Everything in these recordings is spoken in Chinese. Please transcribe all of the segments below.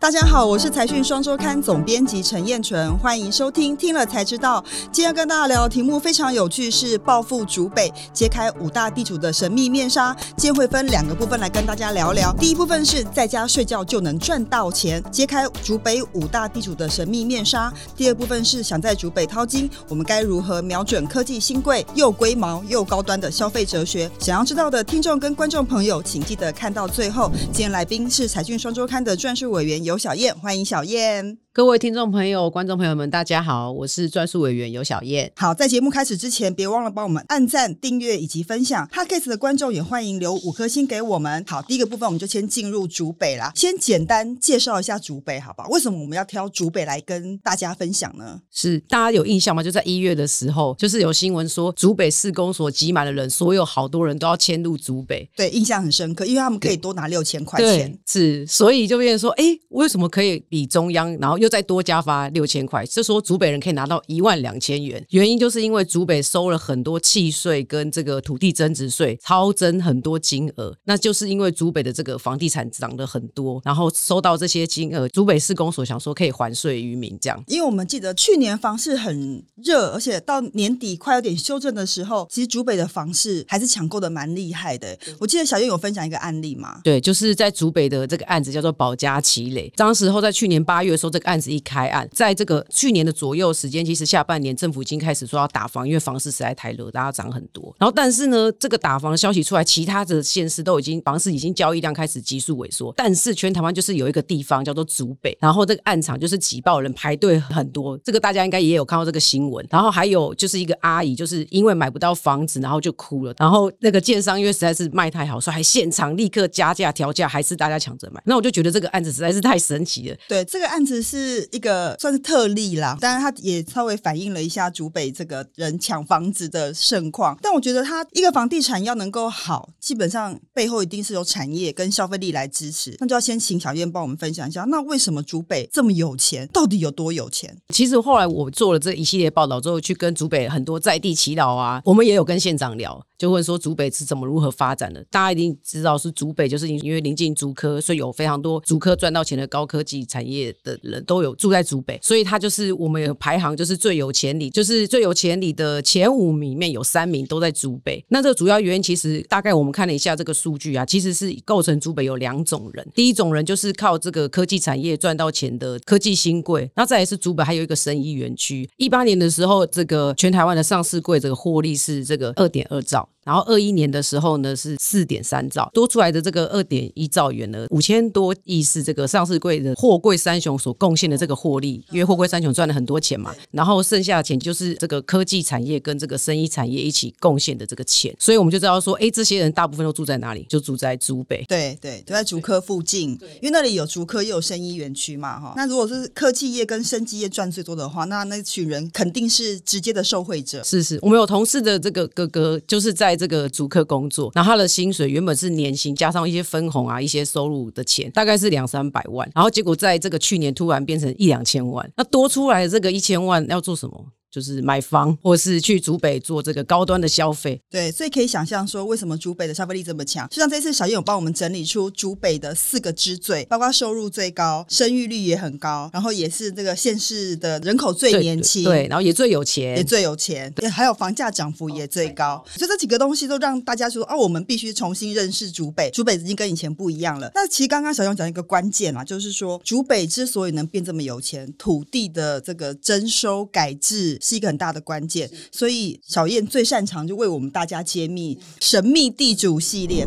大家好，我是财讯双周刊总编辑陈彦纯，欢迎收听听了才知道。今天跟大家聊的题目非常有趣，是暴富竹北揭开五大地主的神秘面纱。今天会分两个部分来跟大家聊聊。第一部分是在家睡觉就能赚到钱，揭开竹北五大地主的神秘面纱。第二部分是想在竹北淘金，我们该如何瞄准科技新贵又龟毛又高端的消费哲学？想要知道的听众跟观众朋友，请记得看到最后。今天来宾是财讯双周刊的专属委员。有小燕，欢迎小燕。各位听众朋友、观众朋友们，大家好，我是专属委员尤小燕。好，在节目开始之前，别忘了帮我们按赞、订阅以及分享。Podcast 的观众也欢迎留五颗星给我们。好，第一个部分我们就先进入竹北啦，先简单介绍一下竹北，好不好？为什么我们要挑竹北来跟大家分享呢？是大家有印象吗？就在一月的时候，就是有新闻说竹北市公所挤满了人，所有好多人都要迁入竹北。对，印象很深刻，因为他们可以多拿六千块钱。是，所以就变成说，哎，为什么可以比中央，然后又再多加发？六千块，这时候竹北人可以拿到一万两千元，原因就是因为竹北收了很多契税跟这个土地增值税，超增很多金额，那就是因为竹北的这个房地产涨得很多，然后收到这些金额，竹北市公所想说可以还税于民，这样。因为我们记得去年房市很热，而且到年底快有点修正的时候，其实竹北的房市还是抢购的蛮厉害的。我记得小燕有分享一个案例嘛？对，就是在竹北的这个案子叫做保家奇磊，当时候在去年八月的时候，这个案子一开案。在这个去年的左右时间，其实下半年政府已经开始说要打房，因为房市实在太热，大家涨很多。然后，但是呢，这个打房的消息出来，其他的县市都已经房市已经交易量开始急速萎缩。但是全台湾就是有一个地方叫做竹北，然后这个案场就是挤爆人，排队很多。这个大家应该也有看到这个新闻。然后还有就是一个阿姨，就是因为买不到房子，然后就哭了。然后那个建商因为实在是卖太好，所以还现场立刻加价调价，还是大家抢着买。那我就觉得这个案子实在是太神奇了。对，这个案子是是一个。算是特例啦，当然它也稍微反映了一下竹北这个人抢房子的盛况。但我觉得它一个房地产要能够好，基本上背后一定是有产业跟消费力来支持。那就要先请小燕帮我们分享一下，那为什么竹北这么有钱？到底有多有钱？其实后来我做了这一系列报道之后，去跟竹北很多在地耆老啊，我们也有跟县长聊，就问说竹北是怎么如何发展的。大家一定知道是竹北，就是因为临近竹科，所以有非常多竹科赚到钱的高科技产业的人都有住在竹北。所以他就是我们有排行，就是最有潜力，就是最有潜力的前五名里面有三名都在竹北。那这个主要原因其实大概我们看了一下这个数据啊，其实是构成竹北有两种人。第一种人就是靠这个科技产业赚到钱的科技新贵，那再来是竹北还有一个生意园区。一八年的时候，这个全台湾的上市柜这个获利是这个二点二兆。然后二一年的时候呢是四点三兆，多出来的这个二点一兆元呢，五千多亿是这个上市柜的货柜三雄所贡献的这个获利，因为货柜三雄赚了很多钱嘛。然后剩下的钱就是这个科技产业跟这个生意产业一起贡献的这个钱，所以我们就知道说，哎，这些人大部分都住在哪里？就住在竹北。对对，都在竹科附近，因为那里有竹科又有生医园区嘛，哈。那如果是科技业跟生技业赚最多的话，那那群人肯定是直接的受惠者。是是，我们有同事的这个哥哥就是在。这个租客工作，然后他的薪水原本是年薪加上一些分红啊，一些收入的钱，大概是两三百万，然后结果在这个去年突然变成一两千万，那多出来的这个一千万要做什么？就是买房，或是去竹北做这个高端的消费。对，所以可以想象说，为什么竹北的消费力这么强？就像这次小燕有帮我们整理出竹北的四个之最，包括收入最高、生育率也很高，然后也是这个县市的人口最年轻，对，然后也最有钱，也最有钱，也还有房价涨幅也最高。所以这几个东西都让大家说，哦，我们必须重新认识竹北。竹北已经跟以前不一样了。那其实刚刚小燕讲一个关键啊，就是说竹北之所以能变这么有钱，土地的这个征收改制。是一个很大的关键，所以小燕最擅长就为我们大家揭秘神秘地主系列。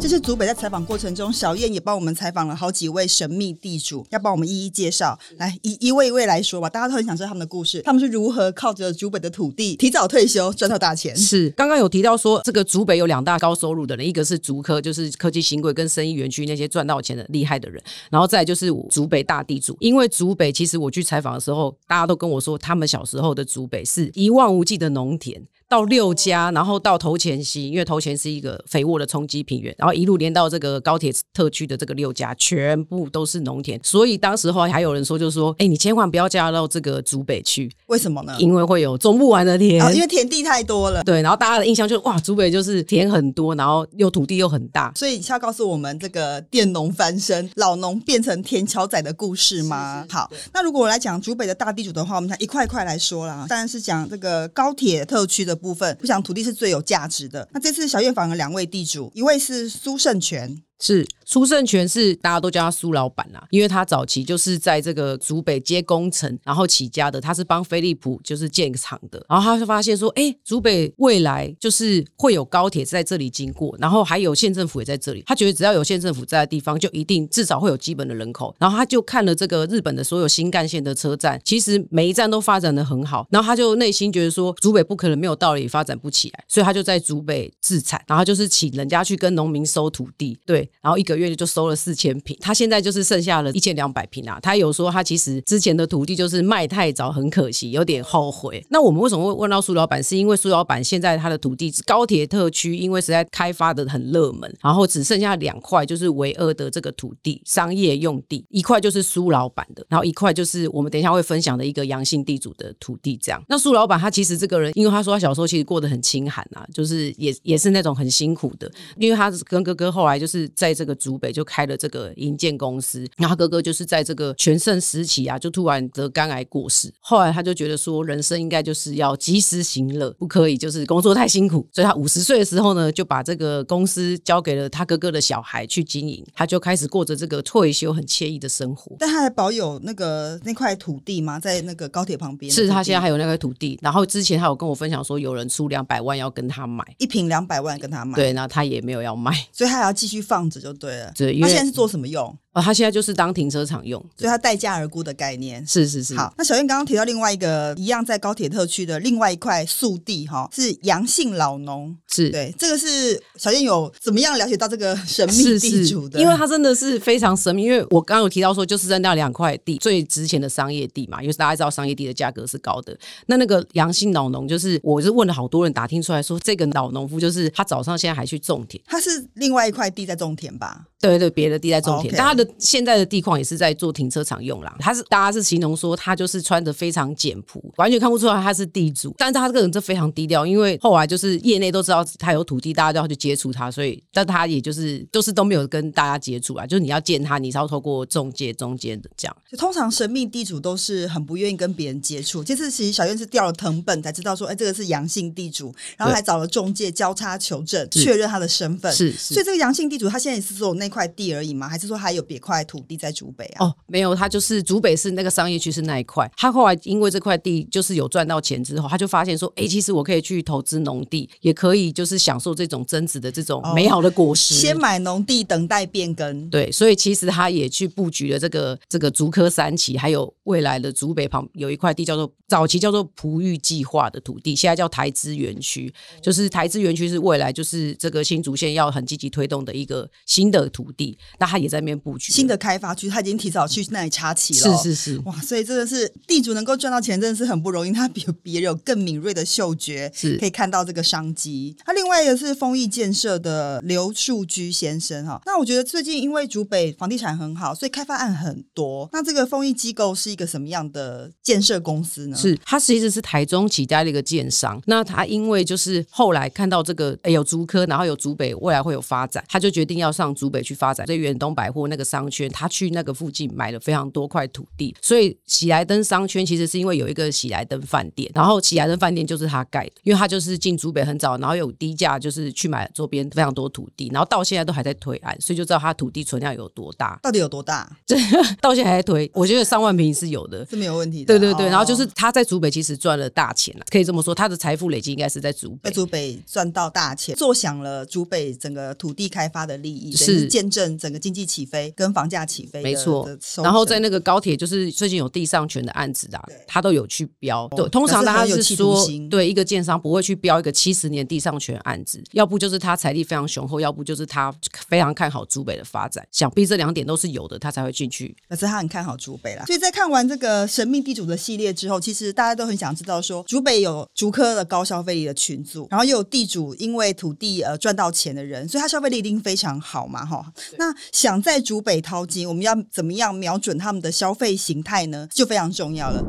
这是竹北在采访过程中，小燕也帮我们采访了好几位神秘地主，要帮我们一一介绍。来，一一位一位来说吧，大家都很想知道他们的故事，他们是如何靠着竹北的土地提早退休赚到大钱。是，刚刚有提到说，这个竹北有两大高收入的人，一个是竹科，就是科技新贵跟生意园区那些赚到钱的厉害的人，然后再来就是竹北大地主。因为竹北，其实我去采访的时候，大家都跟我说，他们小时候的竹北是一望无际的农田。到六家，然后到头前溪，因为头前是一个肥沃的冲积平原，然后一路连到这个高铁特区的这个六家，全部都是农田。所以当时候还有人说，就是说，哎，你千万不要嫁到这个竹北去，为什么呢？因为会有种不完的田，哦，因为田地太多了。对，然后大家的印象就是，哇，竹北就是田很多，然后又土地又很大。所以你是要告诉我们这个佃农翻身、老农变成田桥仔的故事吗？是是好，那如果我来讲竹北的大地主的话，我们讲一块一块来说啦。当然是讲这个高铁特区的部分，不想土地是最有价值的。那这次小院访了两位地主，一位是苏胜权。是苏胜权是大家都叫他苏老板啊，因为他早期就是在这个竹北接工程，然后起家的。他是帮飞利浦就是建厂的，然后他就发现说，哎，竹北未来就是会有高铁在这里经过，然后还有县政府也在这里。他觉得只要有县政府在的地方，就一定至少会有基本的人口。然后他就看了这个日本的所有新干线的车站，其实每一站都发展的很好。然后他就内心觉得说，竹北不可能没有道理发展不起来，所以他就在竹北自产，然后就是请人家去跟农民收土地，对。然后一个月就收了四千平，他现在就是剩下了一千两百平啊。他有说他其实之前的土地就是卖太早，很可惜，有点后悔。那我们为什么会问到苏老板？是因为苏老板现在他的土地高铁特区，因为实在开发的很热门，然后只剩下两块，就是唯二的这个土地商业用地，一块就是苏老板的，然后一块就是我们等一下会分享的一个阳性地主的土地。这样，那苏老板他其实这个人，因为他说他小时候其实过得很清寒啊，就是也也是那种很辛苦的，因为他跟哥哥后来就是在这个。竹北就开了这个营建公司，然后他哥哥就是在这个全盛时期啊，就突然得肝癌过世。后来他就觉得说，人生应该就是要及时行乐，不可以就是工作太辛苦。所以他五十岁的时候呢，就把这个公司交给了他哥哥的小孩去经营，他就开始过着这个退休很惬意的生活。但他还保有那个那块土地吗？在那个高铁旁边？是他现在还有那块土地。然后之前他有跟我分享说，有人出两百万要跟他买一坪，两百万跟他买。对，那他也没有要卖，所以他还要继续放着就对。对，他现在是做什么用？哦，他现在就是当停车场用，所以他待价而沽的概念。是是是。好，那小燕刚刚提到另外一个一样在高铁特区的另外一块素地，哈，是杨姓老农。是对，这个是小燕有怎么样了解到这个神秘地主的？是是因为他真的是非常神秘，因为我刚刚有提到说，就是在那两块地最值钱的商业地嘛，因为大家知道商业地的价格是高的。那那个杨姓老农，就是我是问了好多人打听出来说，这个老农夫就是他早上现在还去种田，他是另外一块地在种田吧？对对，别的地在种田，但他的现在的地况也是在做停车场用啦。他是大家是形容说他就是穿的非常简朴，完全看不出来他是地主。但是他这个人就非常低调，因为后来就是业内都知道他有土地，大家都要去接触他，所以但他也就是就是都没有跟大家接触啊。就是你要见他，你是要透过中介中间的这样。就通常神秘地主都是很不愿意跟别人接触。这次其实小燕是调了藤本才知道说，哎，这个是阳性地主，然后还找了中介交叉求证，确认他的身份。是，是，所以这个阳性地主他现在也是说那。块地而已吗？还是说还有别块土地在竹北啊？哦，没有，他就是竹北是那个商业区是那一块。他后来因为这块地就是有赚到钱之后，他就发现说，哎，其实我可以去投资农地，也可以就是享受这种增值的这种美好的果实。哦，先买农地，等待变更。对，所以其实他也去布局了这个这个竹科三期，还有未来的竹北旁有一块地叫做早期叫做璞玉计划的土地，现在叫台资园区。就是台资园区是未来就是这个新竹县要很积极推动的一个新的土。土地，那他也在那边布局新的开发区，他已经提早去那里插旗了。是是是，哇，所以真的是地主能够赚到钱，真的是很不容易。他比别人有更敏锐的嗅觉，是可以看到这个商机。那另外一个是丰益建设的刘树居先生哈。那我觉得最近因为竹北房地产很好，所以开发案很多。那这个丰益机构是一个什么样的建设公司呢？是，他其实是台中起家的一个建商。那他因为就是后来看到这个哎有竹科，然后有竹北未来会有发展，他就决定要上竹北去。去发展，在远东百货那个商圈，他去那个附近买了非常多块土地，所以喜来登商圈其实是因为有一个喜来登饭店，然后喜来登饭店就是他盖的，因为他就是进竹北很早，然后有低价就是去买周边非常多土地，然后到现在都还在推案，所以就知道他土地存量有多大，到底有多大？这到现在还在推，我觉得上万平是有的，是没有问题的。对对对，然后就是他在竹北其实赚了大钱了，可以这么说，他的财富累积应该是在竹北，在竹北赚到大钱，坐享了竹北整个土地开发的利益，是见证整个经济起飞，跟房价起飞，没错。然后在那个高铁，就是最近有地上权的案子啊，他都有去标。对，通常大家是说，对一个建商不会去标一个七十年地上权案子，要不就是他财力非常雄厚，要不就是他非常看好竹北的发展。想必这两点都是有的，他才会进去。可是他很看好竹北啦。所以在看完这个神秘地主的系列之后，其实大家都很想知道说，竹北有竹科的高消费力的群组，然后又有地主因为土地呃赚到钱的人，所以他消费力一定非常好嘛，哈。那想在竹北淘金，我们要怎么样瞄准他们的消费形态呢？就非常重要了。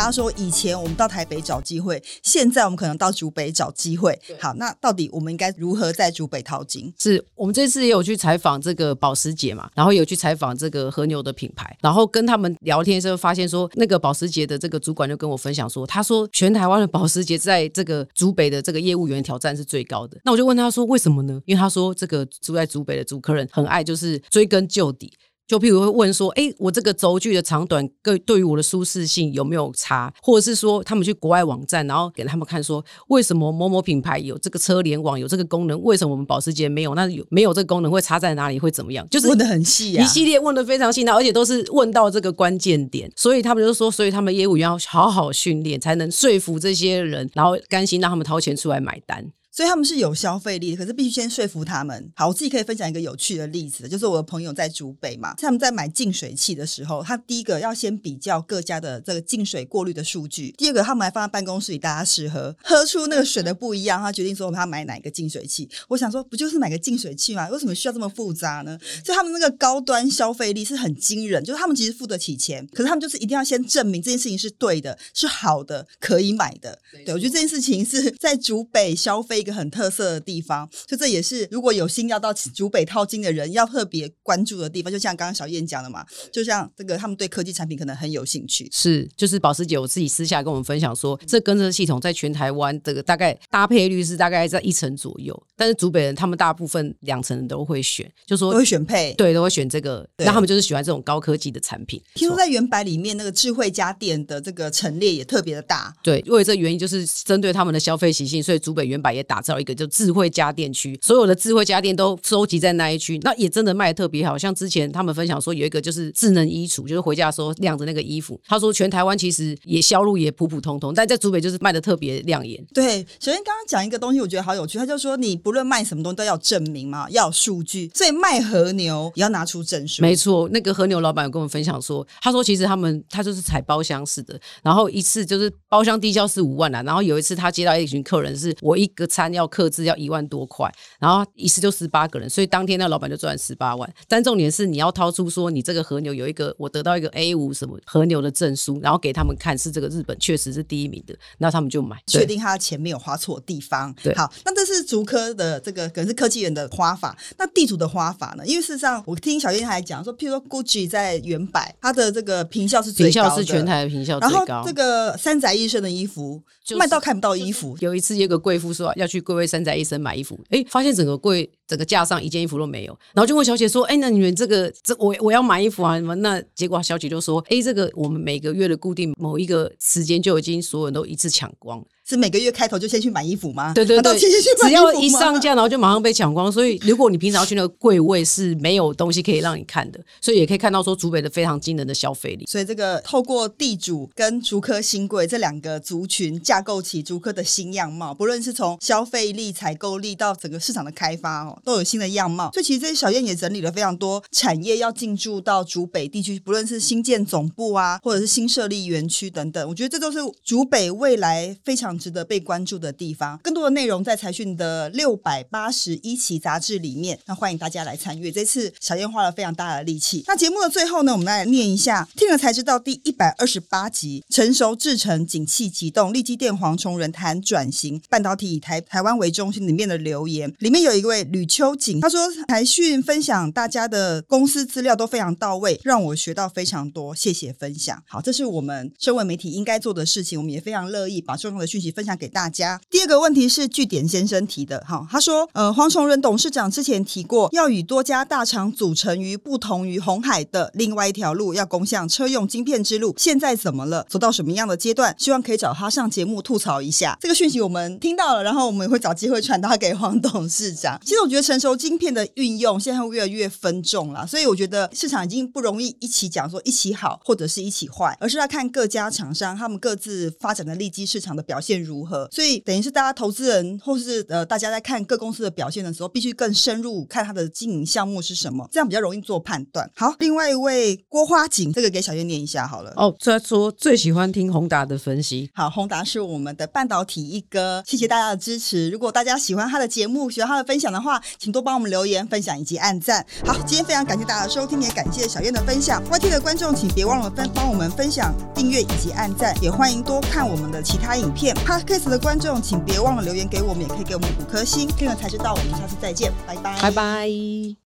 大家说以前我们到台北找机会，现在我们可能到竹北找机会。好，那到底我们应该如何在竹北淘金？是我们这次也有去采访这个保时捷嘛，然后有去采访这个和牛的品牌，然后跟他们聊天的时候发现说，那个保时捷的这个主管就跟我分享说，他说全台湾的保时捷在这个竹北的这个业务员挑战是最高的。那我就问他说为什么呢？因为他说这个住在竹北的竹客人很爱就是追根究底。就譬如会问说，哎，我这个轴距的长短，对对于我的舒适性有没有差？或者是说，他们去国外网站，然后给他们看说，为什么某某品牌有这个车联网有这个功能，为什么我们保时捷没有？那有没有这个功能会差在哪里？会怎么样？就是问的很细啊，一系列问得非常细，而且都是问到这个关键点，所以他们就说，所以他们业务员要好好训练，才能说服这些人，然后甘心让他们掏钱出来买单。所以他们是有消费力的，可是必须先说服他们。好，我自己可以分享一个有趣的例子，就是我的朋友在竹北嘛，他们在买净水器的时候，他第一个要先比较各家的这个净水过滤的数据，第二个他们还放在办公室里大家试喝，喝出那个水的不一样，他决定说我们要买哪个净水器。我想说，不就是买个净水器吗？为什么需要这么复杂呢？所以他们那个高端消费力是很惊人，就是他们其实付得起钱，可是他们就是一定要先证明这件事情是对的，是好的，可以买的。对，我觉得这件事情是在竹北消费个很特色的地方，所以这也是如果有心要到竹北淘金的人要特别关注的地方。就像刚刚小燕讲的嘛，就像这个他们对科技产品可能很有兴趣。是，就是保时捷，我自己私下跟我们分享说，这跟这系统在全台湾这个大概搭配率是大概在一成左右，但是竹北人他们大部分两成人都会选，就说都会选配，对，都会选这个，那他们就是喜欢这种高科技的产品。听说在原百里面那个智慧家电的这个陈列也特别的大，对，因为这原因就是针对他们的消费习性，所以竹北原百也打造一个就智慧家电区，所有的智慧家电都收集在那一区，那也真的卖的特别好。像之前他们分享说，有一个就是智能衣橱，就是回家的时候晾着那个衣服。他说全台湾其实也销路也普普通通，但在竹北就是卖的特别亮眼。对，首先刚刚讲一个东西，我觉得好有趣，他就说你不论卖什么东西都要证明嘛，要有数据，所以卖和牛也要拿出证书。没错，那个和牛老板有跟我们分享说，他说其实他们他就是采包厢式的，然后一次就是包厢低销是五万啊，然后有一次他接到一群客人，是我一个餐要克制要一万多块，然后一次就十八个人，所以当天那老板就赚十八万。但重点是你要掏出说你这个和牛有一个我得到一个 A 五什么和牛的证书，然后给他们看是这个日本确实是第一名的，那他们就买，确定他的钱没有花错地方。对，好，那这是竹科的这个可能是科技园的花法，那地主的花法呢？因为事实上我听小燕还讲说，譬如说 Gucci 在原百，它的这个平效是最高的，坪效是全台的坪效最高。然后这个三宅一生的衣服、就是、卖到看不到衣服。有一次有个贵妇说要去贵位山寨一生买衣服，哎，发现整个柜整个架上一件衣服都没有，然后就问小姐说：“哎，那你们这个这我我要买衣服啊？什么？”那结果小姐就说：“哎，这个我们每个月的固定某一个时间就已经所有人都一次抢光。”是每个月开头就先去买衣服吗？对对对，只要一上架，然后就马上被抢光。所以如果你平常去那个柜位是没有东西可以让你看的，所以也可以看到说竹北的非常惊人的消费力。所以这个透过地主跟竹科新贵这两个族群架构起竹科的新样貌，不论是从消费力、采购力到整个市场的开发哦，都有新的样貌。所以其实这些小燕也整理了非常多产业要进驻到竹北地区，不论是新建总部啊，或者是新设立园区等等，我觉得这都是竹北未来非常值得被关注的地方，更多的内容在财讯的六百八十一期杂志里面。那欢迎大家来参与。这次小燕花了非常大的力气。那节目的最后呢，我们来念一下，听了才知道第一百二十八集，成熟制成景气启动，立基电黄崇仁谈转型，半导体以台台湾为中心里面的留言，里面有一位吕秋瑾，他说财讯分享大家的公司资料都非常到位，让我学到非常多，谢谢分享。好，这是我们身为媒体应该做的事情，我们也非常乐意把重要的讯息。分享给大家。第二个问题是据点先生提的，哈，他说，呃，黄崇仁董事长之前提过，要与多家大厂组成于不同于红海的另外一条路，要攻向车用晶片之路，现在怎么了？走到什么样的阶段？希望可以找他上节目吐槽一下。这个讯息我们听到了，然后我们也会找机会传达给黄董事长。其实我觉得成熟晶片的运用现在会越来越分众了，所以我觉得市场已经不容易一起讲说一起好或者是一起坏，而是要看各家厂商他们各自发展的利基市场的表现如何。所以等于是大家投资人或是呃大家在看各公司的表现的时候，必须更深入看它的经营项目是什么，这样比较容易做判断。好，另外一位郭花锦，这个给小燕念一下好了。哦，他说最喜欢听宏达的分析。好，宏达是我们的半导体一哥，谢谢大家的支持。如果大家喜欢他的节目，喜欢他的分享的话，请多帮我们留言、分享以及按赞。好，今天非常感谢大家的收听，也感谢小燕的分享。YT 的观众，请别忘了分帮我们分享、订阅以及按赞，也欢迎多看我们的其他影片。Podcast 的观众，请别忘了留言给我们，也可以给我们五颗星。听了才知道，我们下次再见，拜拜，拜拜。